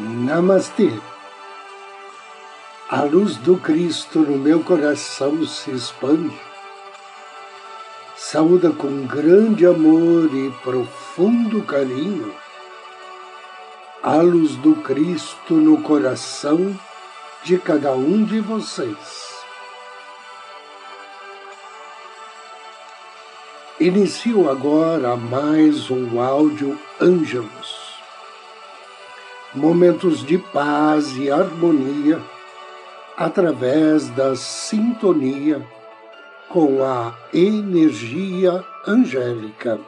Namastê. A luz do Cristo no meu coração se expande. Saúda com grande amor e profundo carinho a luz do Cristo no coração de cada um de vocês. Inicio agora mais um áudio Ângelos momentos de paz e harmonia através da sintonia com a energia angélica.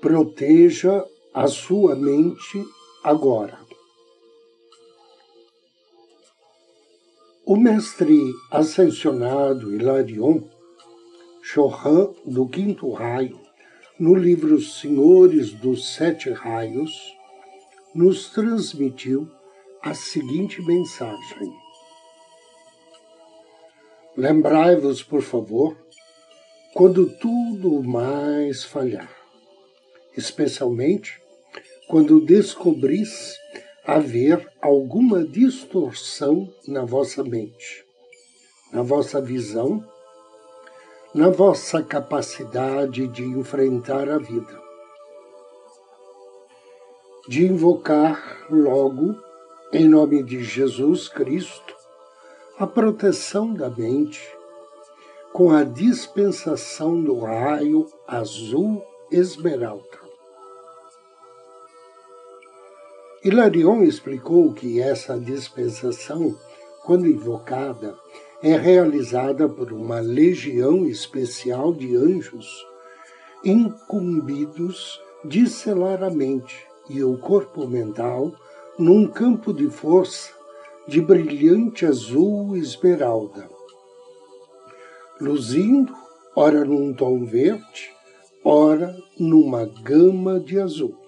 Proteja a sua mente agora. O mestre ascensionado Hilarion, Chohan do Quinto Raio, no livro Senhores dos Sete Raios, nos transmitiu a seguinte mensagem. Lembrai-vos, por favor, quando tudo mais falhar, especialmente quando descobris haver alguma distorção na vossa mente, na vossa visão, na vossa capacidade de enfrentar a vida, de invocar logo, em nome de Jesus Cristo, a proteção da mente com a dispensação do raio azul esmeralda. Hilarion explicou que essa dispensação, quando invocada, é realizada por uma legião especial de anjos incumbidos de selar a mente e o corpo mental num campo de força de brilhante azul esmeralda, luzindo ora num tom verde, ora numa gama de azul.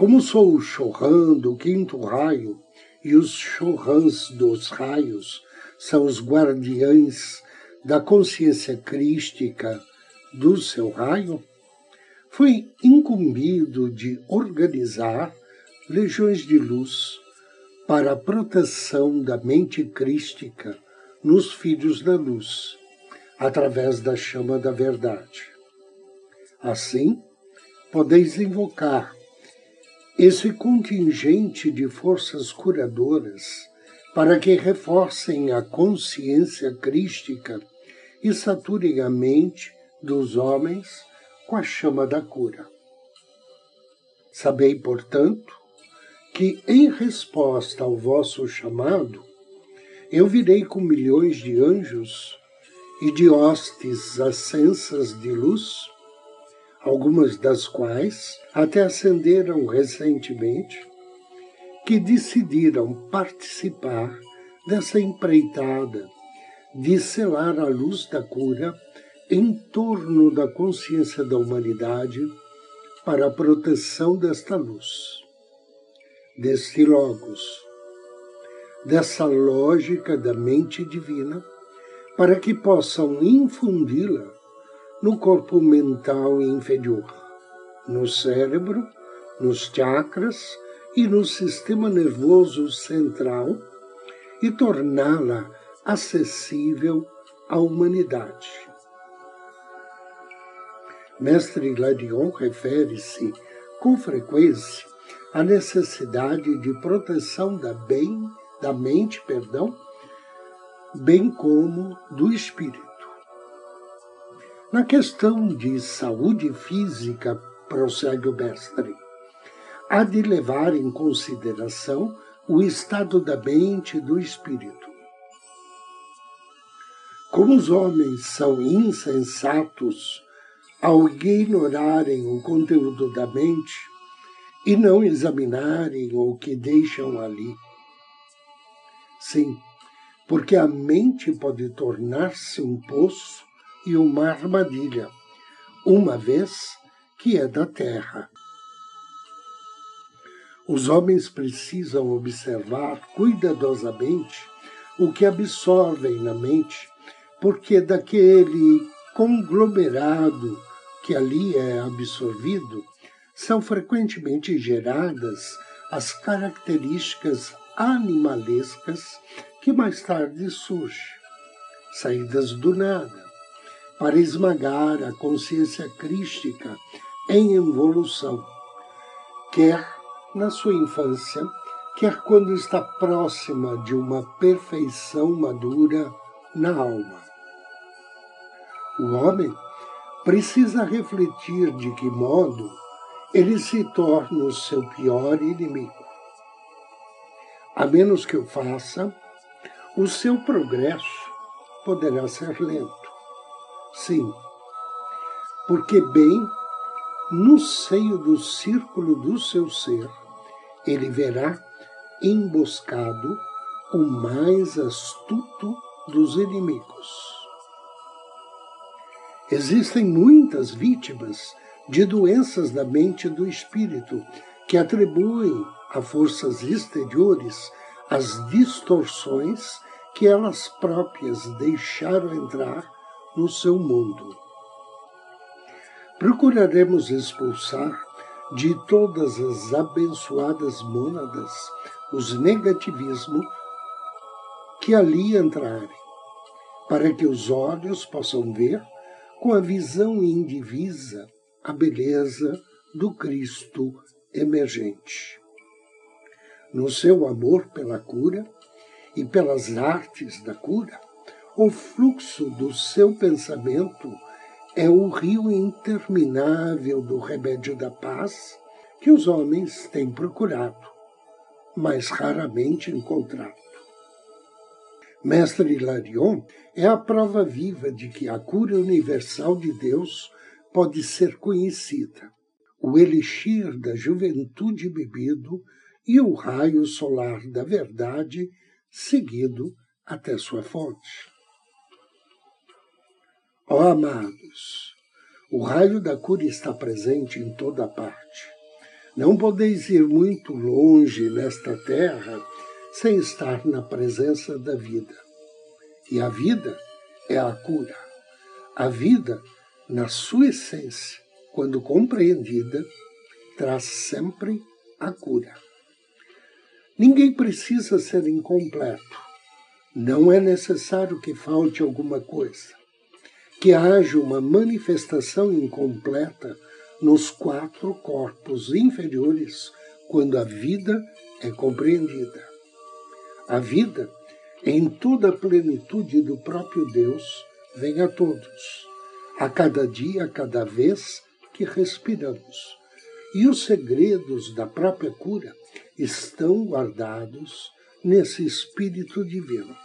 Como sou o Chohan do quinto raio, e os Chohans dos raios são os guardiães da consciência crística do seu raio, fui incumbido de organizar legiões de luz para a proteção da mente crística nos filhos da luz, através da chama da verdade. Assim, podeis invocar esse contingente de forças curadoras para que reforcem a consciência crística e saturem a mente dos homens com a chama da cura. Sabei, portanto, que em resposta ao vosso chamado, eu virei com milhões de anjos e de hostes ascensas de luz algumas das quais até acenderam recentemente, que decidiram participar dessa empreitada de selar a luz da cura em torno da consciência da humanidade para a proteção desta luz, deste Logos, dessa lógica da mente divina, para que possam infundi-la no corpo mental inferior, no cérebro, nos chakras e no sistema nervoso central e torná-la acessível à humanidade. Mestre Ladion refere-se com frequência à necessidade de proteção da bem, da mente, perdão, bem como do espírito. Na questão de saúde física, prossegue o mestre, há de levar em consideração o estado da mente e do espírito. Como os homens são insensatos ao ignorarem o conteúdo da mente e não examinarem o que deixam ali. Sim, porque a mente pode tornar-se um poço e uma armadilha, uma vez que é da terra. Os homens precisam observar cuidadosamente o que absorvem na mente, porque daquele conglomerado que ali é absorvido, são frequentemente geradas as características animalescas que mais tarde surgem, saídas do nada, para esmagar a consciência crística em evolução, quer na sua infância, quer quando está próxima de uma perfeição madura na alma. O homem precisa refletir de que modo ele se torna o seu pior inimigo. A menos que o faça, o seu progresso poderá ser lento. Sim, porque bem no seio do círculo do seu ser, ele verá emboscado o mais astuto dos inimigos. Existem muitas vítimas de doenças da mente e do espírito que atribuem a forças exteriores as distorções que elas próprias deixaram entrar no seu mundo. Procuraremos expulsar de todas as abençoadas mônadas os negativismos que ali entrarem, para que os olhos possam ver com a visão indivisa a beleza do Cristo emergente. No seu amor pela cura e pelas artes da cura, o fluxo do seu pensamento é o rio interminável do remédio da paz que os homens têm procurado, mas raramente encontrado. Mestre Hilarion é a prova viva de que a cura universal de Deus pode ser conhecida. O elixir da juventude bebido e o raio solar da verdade seguido até sua fonte. Ó oh, amados, o raio da cura está presente em toda parte. Não podeis ir muito longe nesta terra sem estar na presença da vida. E a vida é a cura. A vida, na sua essência, quando compreendida, traz sempre a cura. Ninguém precisa ser incompleto. Não é necessário que falte alguma coisa. Que haja uma manifestação incompleta nos quatro corpos inferiores quando a vida é compreendida. A vida, em toda a plenitude do próprio Deus, vem a todos, a cada dia, a cada vez que respiramos. E os segredos da própria cura estão guardados nesse Espírito Divino.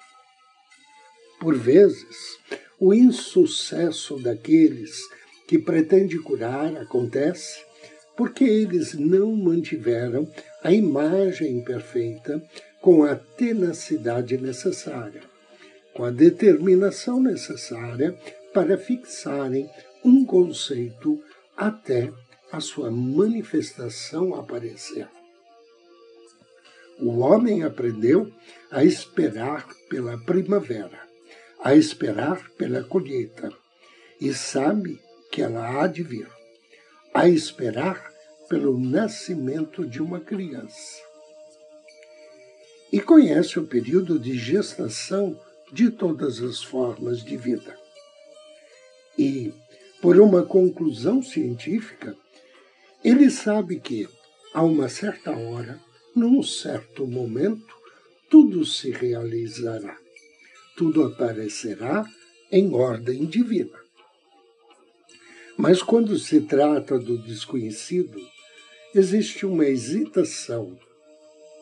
Por vezes, o insucesso daqueles que pretendem curar acontece porque eles não mantiveram a imagem perfeita com a tenacidade necessária, com a determinação necessária para fixarem um conceito até a sua manifestação aparecer. O homem aprendeu a esperar pela primavera, a esperar pela colheita, e sabe que ela há de vir, a esperar pelo nascimento de uma criança e conhece o período de gestação de todas as formas de vida. E, por uma conclusão científica, ele sabe que, a uma certa hora, num certo momento, tudo se realizará, tudo aparecerá em ordem divina. Mas quando se trata do desconhecido, existe uma hesitação,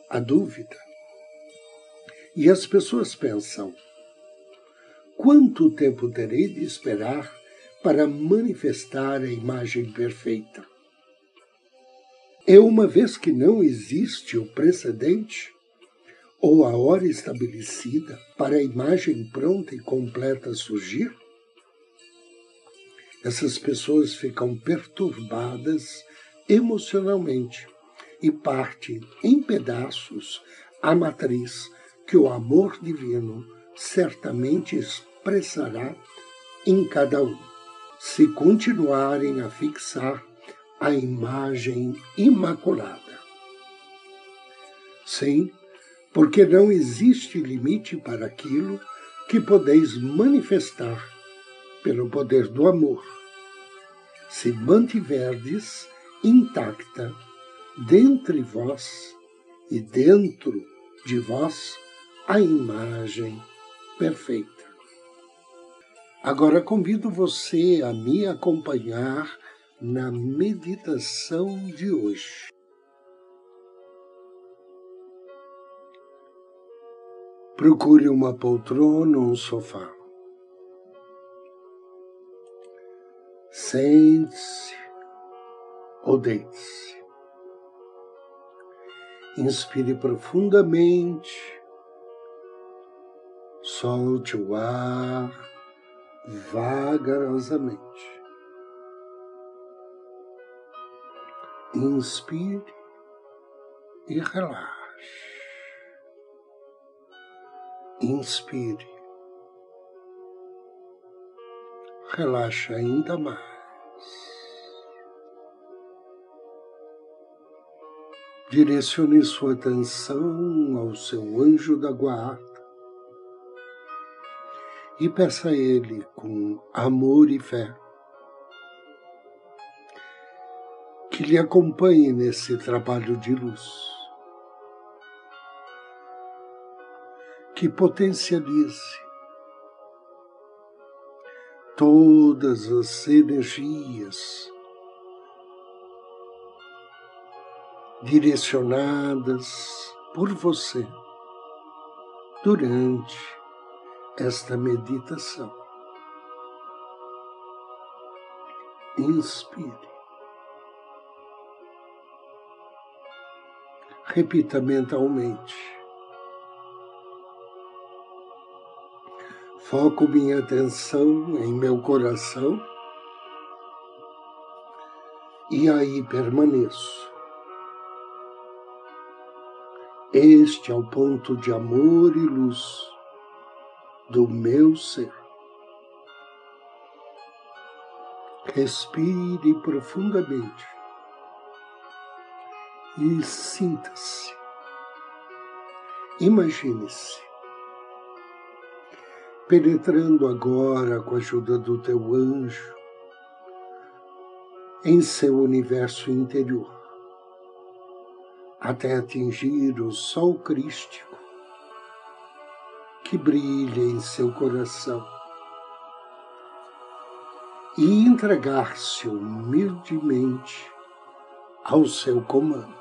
a dúvida, e as pessoas pensam: quanto tempo terei de esperar para manifestar a imagem perfeita? É uma vez que não existe o precedente ou a hora estabelecida para a imagem pronta e completa surgir? Essas pessoas ficam perturbadas emocionalmente e partem em pedaços a matriz que o amor divino certamente expressará em cada um, se continuarem a fixar a imagem imaculada. Sim, porque não existe limite para aquilo que podeis manifestar pelo poder do amor, se mantiverdes intacta dentre vós e dentro de vós a imagem perfeita. Agora convido você a me acompanhar na meditação de hoje. Procure uma poltrona ou um sofá. Sente-se ou deite-se. Inspire profundamente, solte o ar vagarosamente. Inspire e relaxe. Inspire. Relaxe ainda mais. Direcione sua atenção ao seu anjo da guarda e peça a ele com amor e fé que lhe acompanhe nesse trabalho de luz, que potencialize todas as energias direcionadas por você durante esta meditação. Inspire. Repita mentalmente. Foco minha atenção em meu coração e aí permaneço. Este é o ponto de amor e luz do meu ser. Respire profundamente e sinta-se. Imagine-se penetrando agora com a ajuda do teu anjo em seu universo interior até atingir o sol crístico que brilha em seu coração e entregar-se humildemente ao seu comando.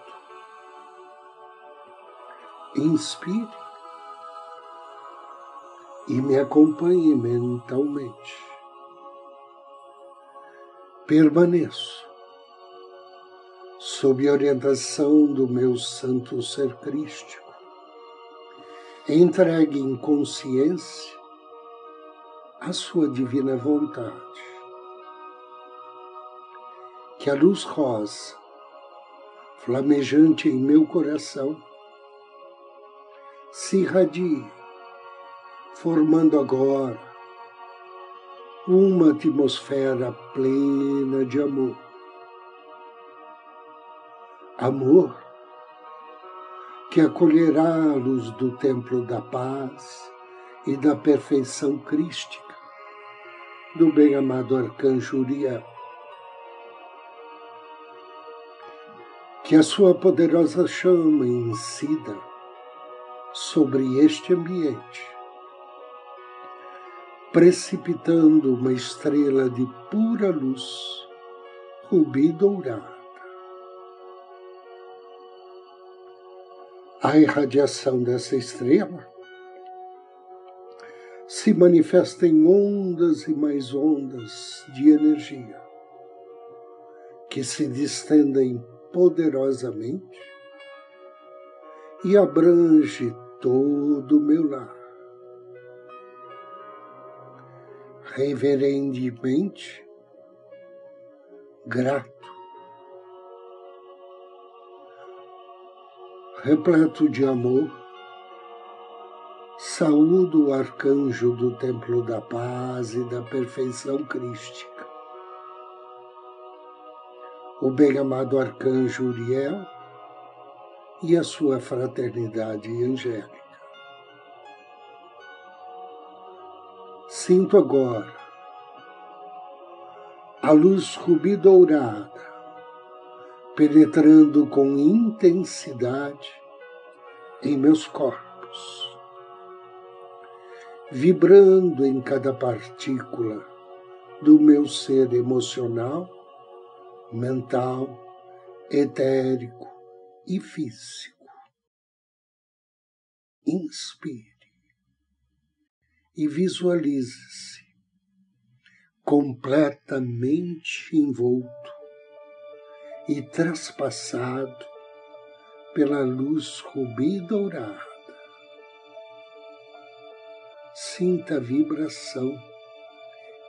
Inspire e me acompanhe mentalmente. Permaneço sob orientação do meu santo ser crístico, entregue em consciência a sua divina vontade. Que a luz rosa, flamejante em meu coração, se irradie, formando agora uma atmosfera plena de amor amor que acolherá a luz do templo da paz e da perfeição crística do bem-amado arcanjo Uriel. Que a sua poderosa chama incida sobre este ambiente, precipitando uma estrela de pura luz, rubi dourado A irradiação dessa estrela se manifesta em ondas e mais ondas de energia que se distendem poderosamente e abrange todo o meu lar. Reverentemente grato repleto de amor, Saúdo o arcanjo do Templo da Paz e da Perfeição Crística, o bem-amado arcanjo Uriel e a sua fraternidade angélica. Sinto agora a luz rubi dourada penetrando com intensidade em meus corpos vibrando em cada partícula do meu ser emocional, mental, etérico e físico. Inspire e visualize-se completamente envolto e traspassado pela luz rubi dourada sinta a vibração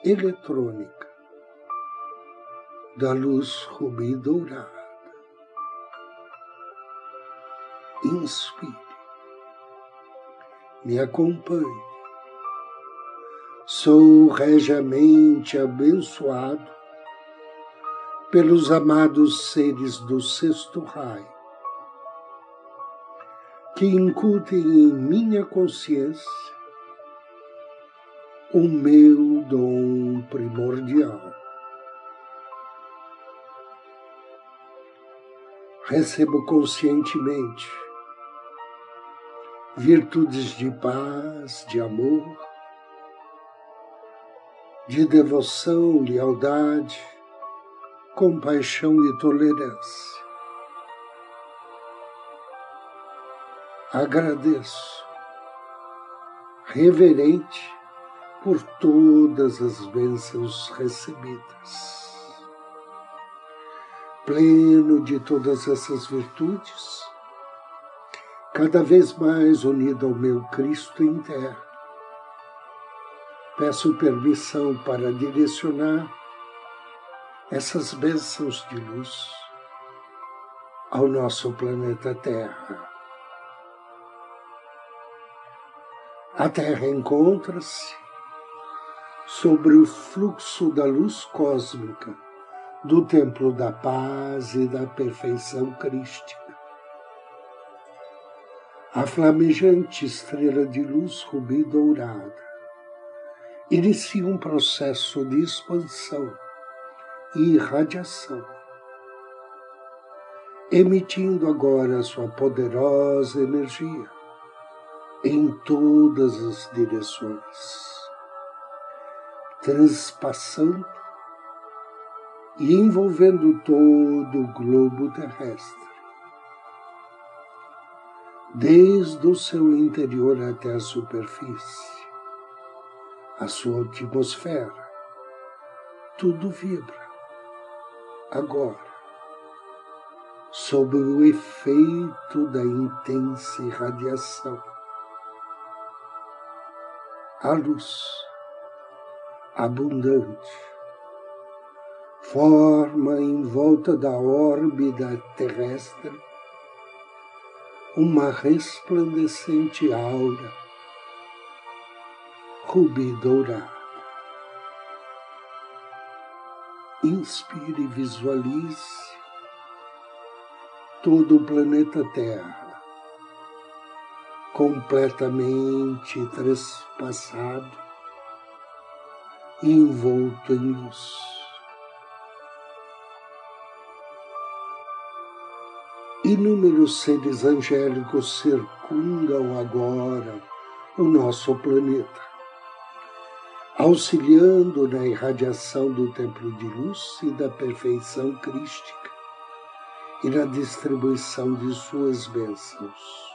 eletrônica da luz rubi dourada. Inspire, me acompanhe. Sou regiamente abençoado pelos amados seres do sexto raio, que incutem em minha consciência o meu dom primordial. Recebo conscientemente virtudes de paz, de amor, de devoção, lealdade, compaixão e tolerância. Agradeço, reverente, por todas as bênçãos recebidas. Pleno de todas essas virtudes, cada vez mais unido ao meu Cristo interno, peço permissão para direcionar essas bênçãos de luz ao nosso planeta Terra. A Terra encontra-se sobre o fluxo da luz cósmica do templo da paz e da perfeição crística. A flamejante estrela de luz rubi dourada inicia um processo de expansão e irradiação, emitindo agora sua poderosa energia em todas as direções transpassando e envolvendo todo o globo terrestre, desde o seu interior até a superfície, a sua atmosfera, tudo vibra agora sob o efeito da intensa irradiação. A luz abundante, forma em volta da órbita terrestre uma resplandecente aura rubi dourada. Inspire e visualize todo o planeta Terra completamente trespassado envolto em luz. Inúmeros seres angélicos circundam agora o nosso planeta, auxiliando na irradiação do templo de luz e da perfeição crística e na distribuição de suas bênçãos.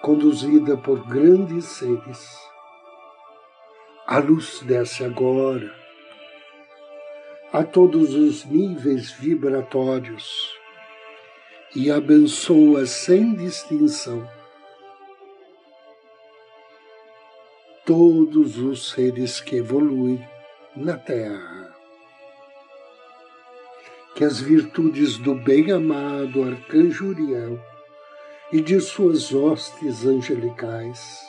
Conduzida por grandes seres, a luz desce agora a todos os níveis vibratórios e abençoa sem distinção todos os seres que evoluem na Terra. Que as virtudes do bem-amado Arcanjo Uriel e de suas hostes angelicais,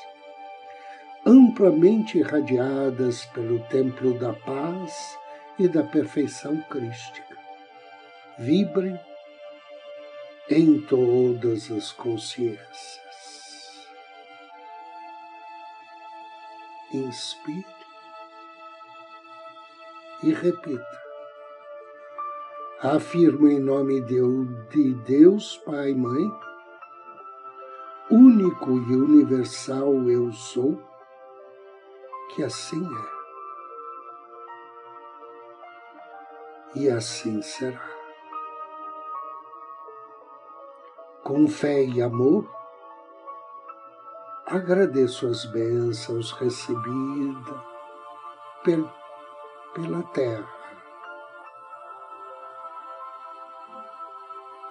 amplamente irradiadas pelo templo da paz e da perfeição crística. Vibrem em todas as consciências. Inspire e repita. Afirmo em nome de Deus, Pai e Mãe, único e universal eu sou, que assim é. E assim será. Com fé e amor, agradeço as bênçãos recebidas pela terra.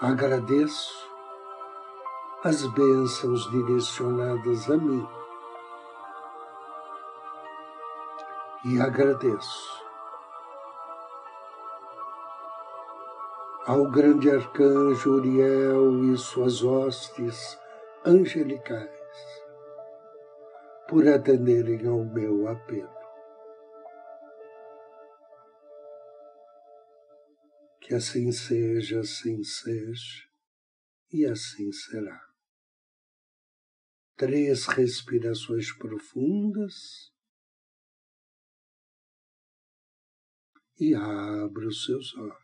Agradeço as bênçãos direcionadas a mim. E agradeço ao grande arcanjo Uriel e suas hostes angelicais por atenderem ao meu apelo. Que assim seja, assim seja, e assim será. Três respirações profundas e abra os seus olhos.